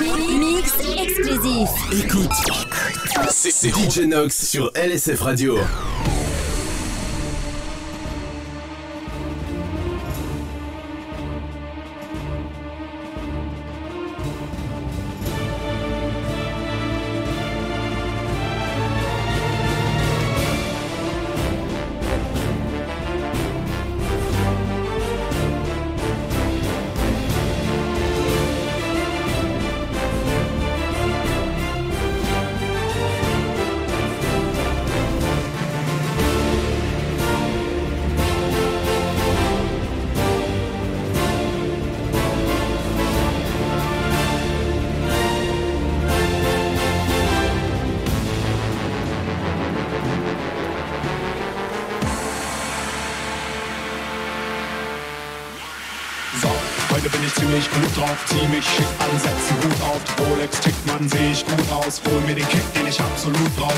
Mix exclusif. Écoute, c'est DJ Nox sur LSF Radio. hol mir den Kick, den ich absolut brauch.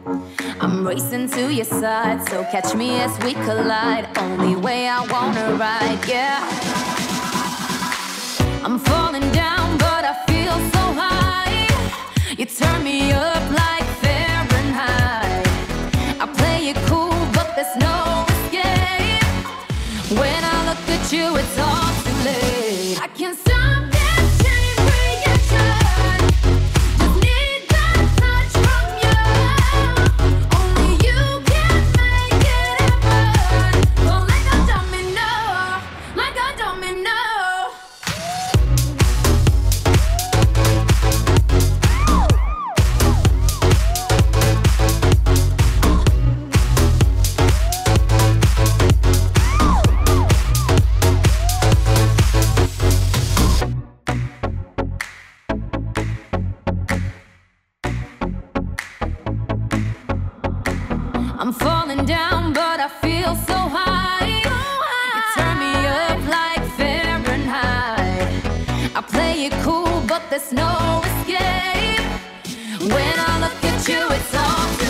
I'm racing to your side, so catch me as we collide. Only way I wanna ride, yeah. I'm falling down, but I feel so high. You turn me up like When I look at you, it's all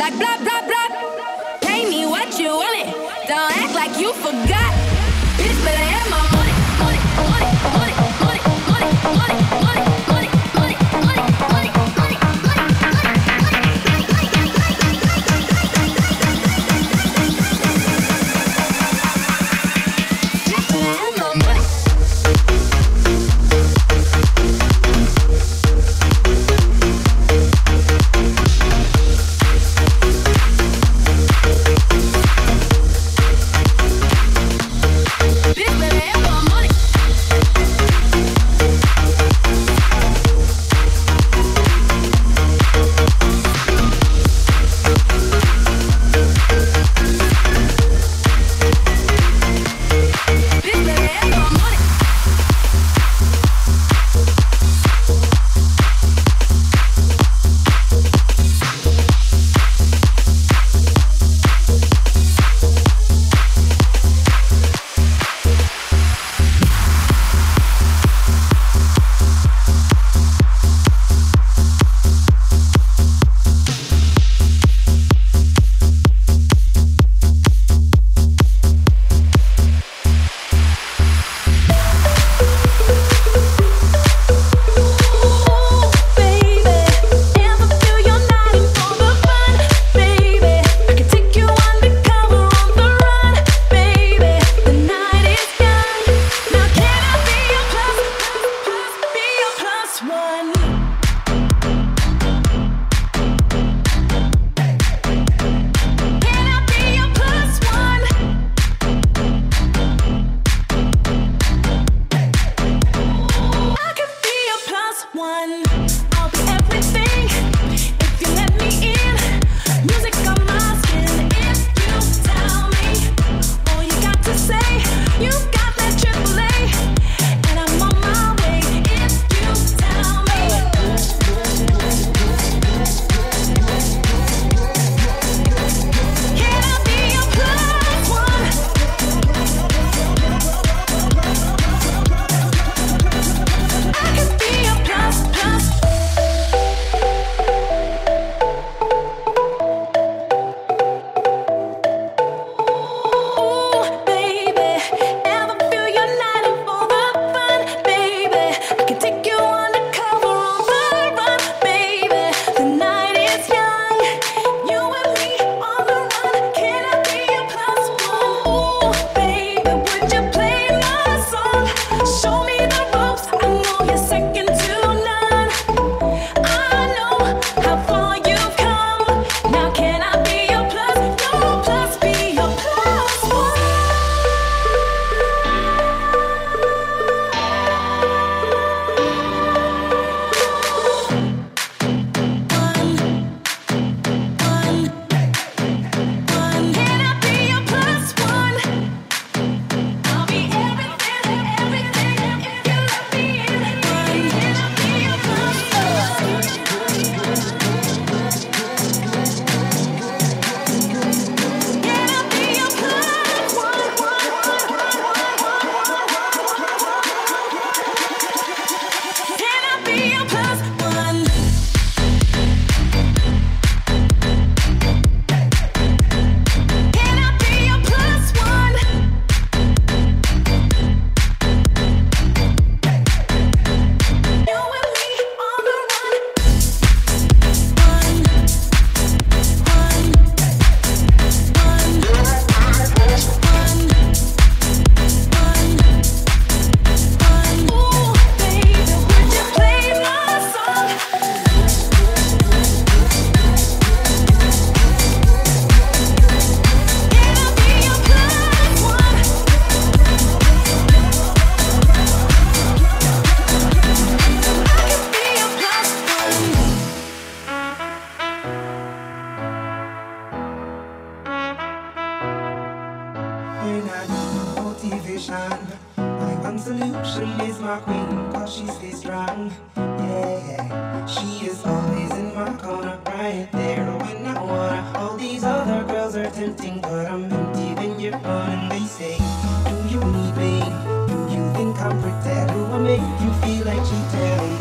like blah blah blah. Pay me what you want it. Don't act like you forgot. tempting, but I'm empty when you're And they say, Do you need me? Do you think I'm pretend? Do I make you feel like you tell